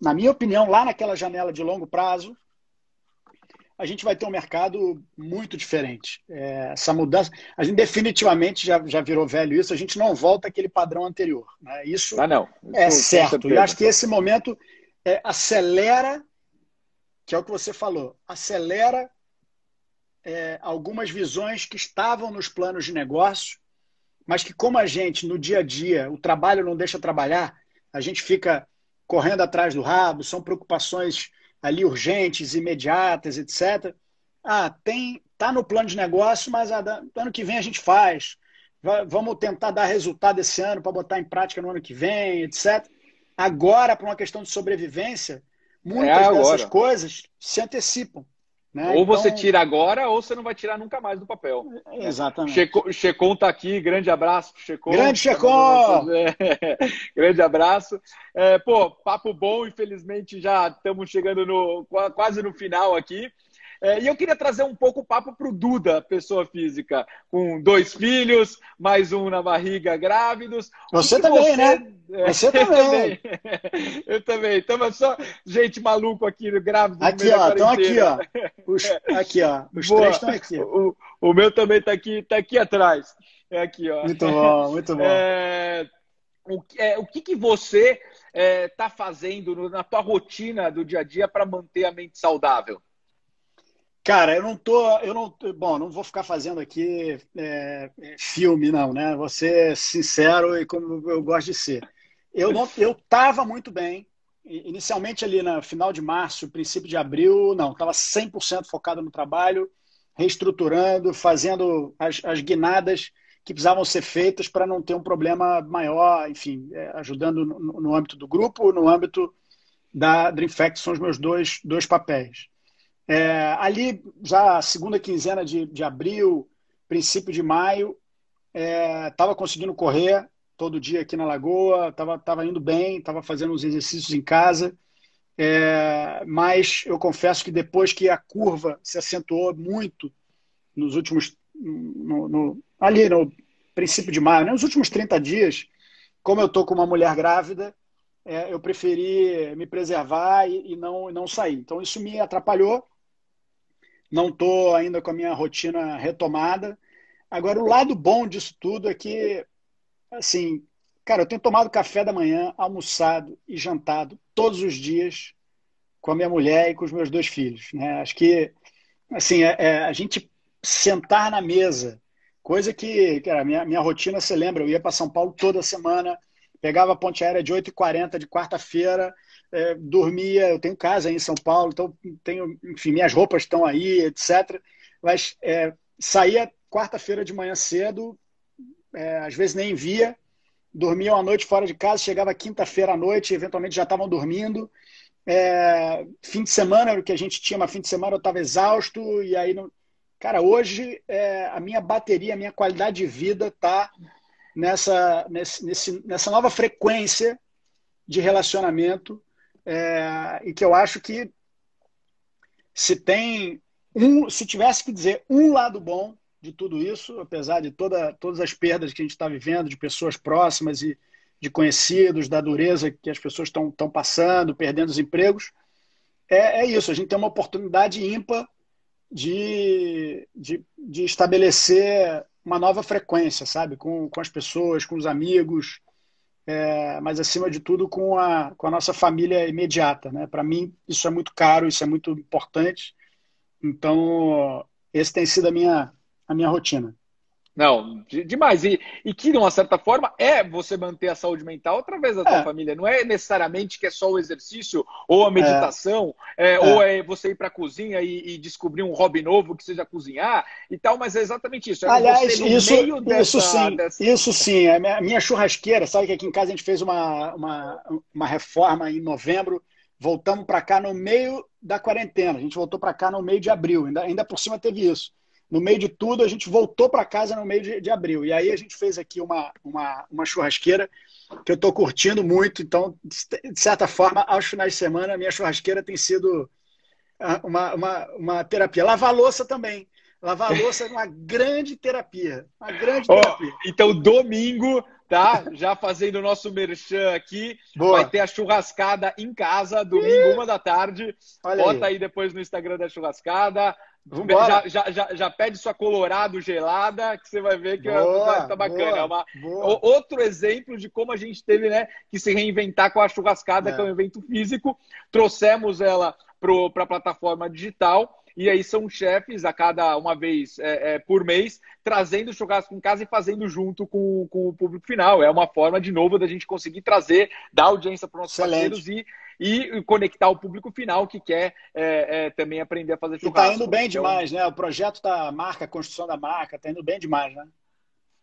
na minha opinião, lá naquela janela de longo prazo, a gente vai ter um mercado muito diferente. É, essa mudança, a gente definitivamente já, já virou velho isso, a gente não volta àquele padrão anterior. Né? Isso ah, não. é certo. E acho que esse momento é, acelera, que é o que você falou, acelera é, algumas visões que estavam nos planos de negócio, mas que como a gente, no dia a dia, o trabalho não deixa trabalhar, a gente fica correndo atrás do rabo, são preocupações ali urgentes, imediatas, etc. Ah, tem, tá no plano de negócio, mas ah, ano que vem a gente faz. Vamos tentar dar resultado esse ano para botar em prática no ano que vem, etc. Agora, para uma questão de sobrevivência, muitas é dessas coisas se antecipam. Né? Ou então... você tira agora, ou você não vai tirar nunca mais do papel. Exatamente. Checon está aqui, grande abraço Checon. Grande Checon! É, grande abraço. É, pô, papo bom, infelizmente já estamos chegando no, quase no final aqui. É, e eu queria trazer um pouco o papo para o Duda, pessoa física, com dois filhos, mais um na barriga, grávidos. Você também, você... né? É, você também. eu também. Estamos só gente maluco aqui grávido. Aqui, ó, estão aqui, ó. Os, aqui, ó. Os Boa. três estão aqui. O, o meu também está aqui, tá aqui atrás. É aqui, ó. Muito bom, muito bom. É, o, é, o que, que você está fazendo na tua rotina do dia a dia para manter a mente saudável? Cara, eu não tô, eu não, bom, não vou ficar fazendo aqui é, filme, não, né? Vou ser sincero e como eu gosto de ser. Eu não, eu tava muito bem. Inicialmente ali no final de março, princípio de abril, não, estava 100% focado no trabalho, reestruturando, fazendo as, as guinadas que precisavam ser feitas para não ter um problema maior, enfim, é, ajudando no, no, âmbito do grupo, no âmbito da Dreamfact, são os meus dois, dois papéis. É, ali, já segunda quinzena de, de abril, princípio de maio, estava é, conseguindo correr todo dia aqui na Lagoa, estava tava indo bem, estava fazendo os exercícios em casa, é, mas eu confesso que depois que a curva se acentuou muito nos últimos. No, no, ali no princípio de maio, né, nos últimos 30 dias, como eu estou com uma mulher grávida, é, eu preferi me preservar e, e não, não sair. Então isso me atrapalhou não estou ainda com a minha rotina retomada. Agora, o lado bom disso tudo é que, assim, cara, eu tenho tomado café da manhã, almoçado e jantado todos os dias com a minha mulher e com os meus dois filhos. Né? Acho que, assim, é, é, a gente sentar na mesa, coisa que, cara, minha, minha rotina, você lembra, eu ia para São Paulo toda semana, pegava a ponte aérea de 8h40 de quarta-feira, é, dormia, eu tenho casa em São Paulo, então tenho, enfim, minhas roupas estão aí, etc. Mas é, saía quarta-feira de manhã cedo, é, às vezes nem via, dormia uma noite fora de casa, chegava quinta-feira à noite, eventualmente já estavam dormindo. É, fim de semana, o que a gente tinha, mas fim de semana eu estava exausto, e aí, não... cara, hoje é, a minha bateria, a minha qualidade de vida está nessa, nesse, nessa nova frequência de relacionamento é, e que eu acho que se tem um, se tivesse que dizer um lado bom de tudo isso, apesar de toda, todas as perdas que a gente está vivendo de pessoas próximas e de conhecidos, da dureza que as pessoas estão passando, perdendo os empregos, é, é, isso. A gente tem uma oportunidade ímpar de, de, de estabelecer uma nova frequência, sabe? Com, com as pessoas, com os amigos, é, mas acima de tudo com a, com a nossa família imediata. Né? Para mim, isso é muito caro, isso é muito importante. Então, esse tem sido a minha, a minha rotina. Não, demais. E, e que, de uma certa forma, é você manter a saúde mental através da tua é. família. Não é necessariamente que é só o exercício ou a meditação, é. É, ou é você ir para a cozinha e, e, descobrir um hobby novo que seja cozinhar e tal, mas é exatamente isso. É Aliás, isso, dessa, isso sim, dessa... isso sim. A minha, minha, churrasqueira, sabe que aqui em casa a gente fez uma, uma, uma reforma em novembro, voltamos para cá no meio da quarentena. A gente voltou para cá no meio de abril, ainda, ainda por cima teve isso no meio de tudo, a gente voltou para casa no meio de, de, abril. E aí a gente fez aqui uma, uma, uma churrasqueira que eu estou curtindo muito. Então, de certa forma, aos finais de semana, a minha churrasqueira tem sido ah, uma, uma, uma terapia. Lavar louça também. Lavar louça é uma grande terapia. Uma grande terapia. Oh, então, domingo, tá? Já fazendo o nosso merchan aqui. Boa. Vai ter a churrascada em casa, domingo, uma da tarde. Olha Bota aí. aí depois no Instagram da churrascada. Já, já, já, já, pede sua colorado gelada, que você vai ver que boa, tá bacana. Boa, é uma, outro exemplo de como a gente teve né, que se reinventar com a churrascada, é. que é um evento físico. Trouxemos ela para a plataforma digital. E aí são chefes a cada uma vez é, é, por mês, trazendo o churrasco em casa e fazendo junto com, com, o público final. É uma forma, de novo, da gente conseguir trazer, dar audiência para os nossos Excelente. parceiros e e conectar o público final que quer é, é, também aprender a fazer churrasco. E tá indo bem então, demais, né? O projeto da marca, a construção da marca, tá indo bem demais, né?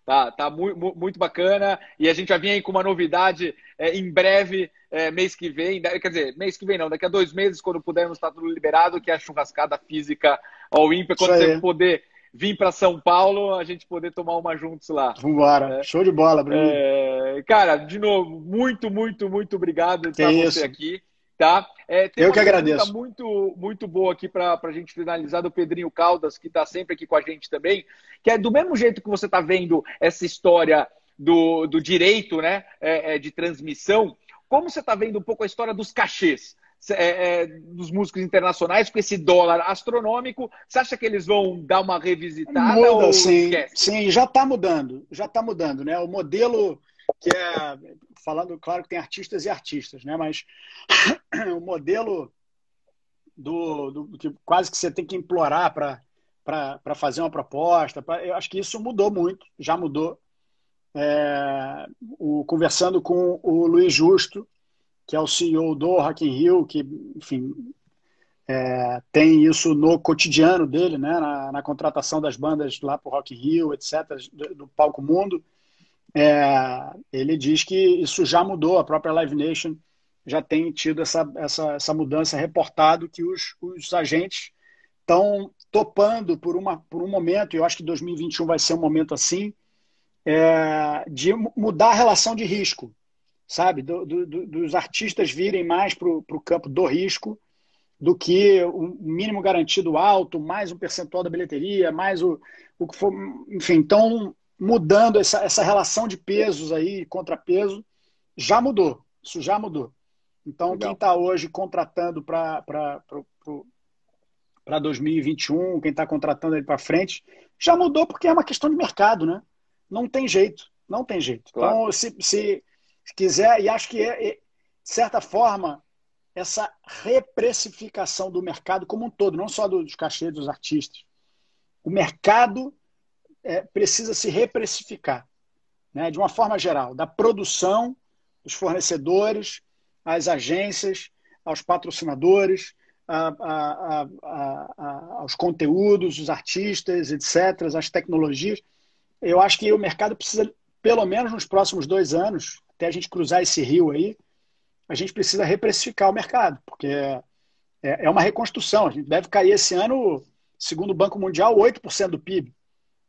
Tá, tá muito, muito bacana. E a gente já vinha aí com uma novidade é, em breve, é, mês que vem. Quer dizer, mês que vem não, daqui a dois meses, quando pudermos estar tudo liberado, que é a churrascada física ao ímpar, quando você poder vir para São Paulo, a gente poder tomar uma juntos lá. Vambora. É, Show de bola, Bruno. É, cara, de novo, muito, muito, muito obrigado por estar você aqui. Tá? É, Eu que agradeço. muito, muito boa aqui para a gente finalizar do Pedrinho Caldas, que está sempre aqui com a gente também, que é do mesmo jeito que você está vendo essa história do, do direito né, é, é, de transmissão, como você está vendo um pouco a história dos cachês? É, é, dos músicos internacionais com esse dólar astronômico. Você acha que eles vão dar uma revisitada? Muda, sim. Esquece? Sim, já está mudando. Já está mudando, né? O modelo que é falando, claro que tem artistas e artistas, né? Mas o modelo do, do que quase que você tem que implorar para fazer uma proposta, pra, eu acho que isso mudou muito, já mudou. É, o, conversando com o Luiz Justo, que é o CEO do Rock in Rio, que, enfim, é, tem isso no cotidiano dele, né, na, na contratação das bandas lá para o Rock in Rio, etc., do, do Palco Mundo. É, ele diz que isso já mudou, a própria Live Nation já tem tido essa, essa, essa mudança, reportado que os, os agentes estão topando por, uma, por um momento, e eu acho que 2021 vai ser um momento assim, é, de mudar a relação de risco, sabe? Do, do, dos artistas virem mais para o campo do risco do que o mínimo garantido alto, mais um percentual da bilheteria, mais o, o que for. Enfim, então mudando essa, essa relação de pesos aí, contrapeso, já mudou. Isso já mudou. Então, Legal. quem está hoje contratando para 2021, quem está contratando ele para frente, já mudou porque é uma questão de mercado, né? Não tem jeito, não tem jeito. Claro. Então, se, se, quiser, e acho que, é, é, de certa forma, essa reprecificação do mercado como um todo, não só dos cachês dos artistas. O mercado é, precisa se reprecificar, né, de uma forma geral, da produção, dos fornecedores, às agências, aos patrocinadores, a, a, a, aos conteúdos, os artistas, etc., as tecnologias. Eu acho que o mercado precisa, pelo menos nos próximos dois anos, até a gente cruzar esse rio aí, a gente precisa reprecificar o mercado, porque é, é uma reconstrução. A gente deve cair esse ano, segundo o Banco Mundial, 8% do PIB.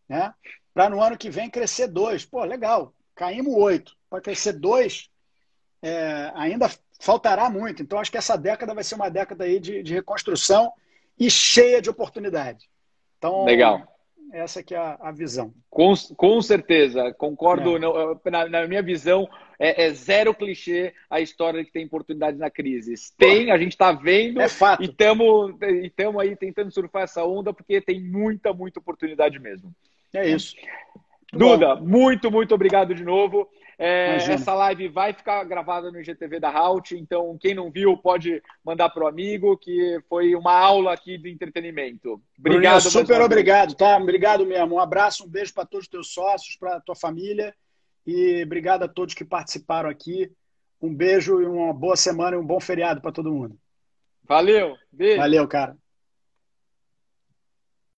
Né? Para no ano que vem crescer 2%. Pô, legal, caímos 8%. Para crescer 2%, é, ainda faltará muito. Então, acho que essa década vai ser uma década aí de, de reconstrução e cheia de oportunidade. Então, Legal. Essa que é a, a visão. Com, com certeza, concordo. É. Na, na, minha visão, é, é, zero clichê a história de que tem oportunidade na crise. Tem, a gente está vendo é fato. e estamos aí tentando surfar essa onda porque tem muita, muita oportunidade mesmo. É isso. Duda, muito, muito obrigado de novo. É, essa live vai ficar gravada no IGTV da Halt, então quem não viu pode mandar para o amigo, que foi uma aula aqui de entretenimento. Obrigado. Bruninho, super obrigado, tá? Obrigado mesmo. Um abraço, um beijo para todos os teus sócios, para tua família e obrigado a todos que participaram aqui. Um beijo e uma boa semana e um bom feriado para todo mundo. Valeu, beijo. Valeu, cara.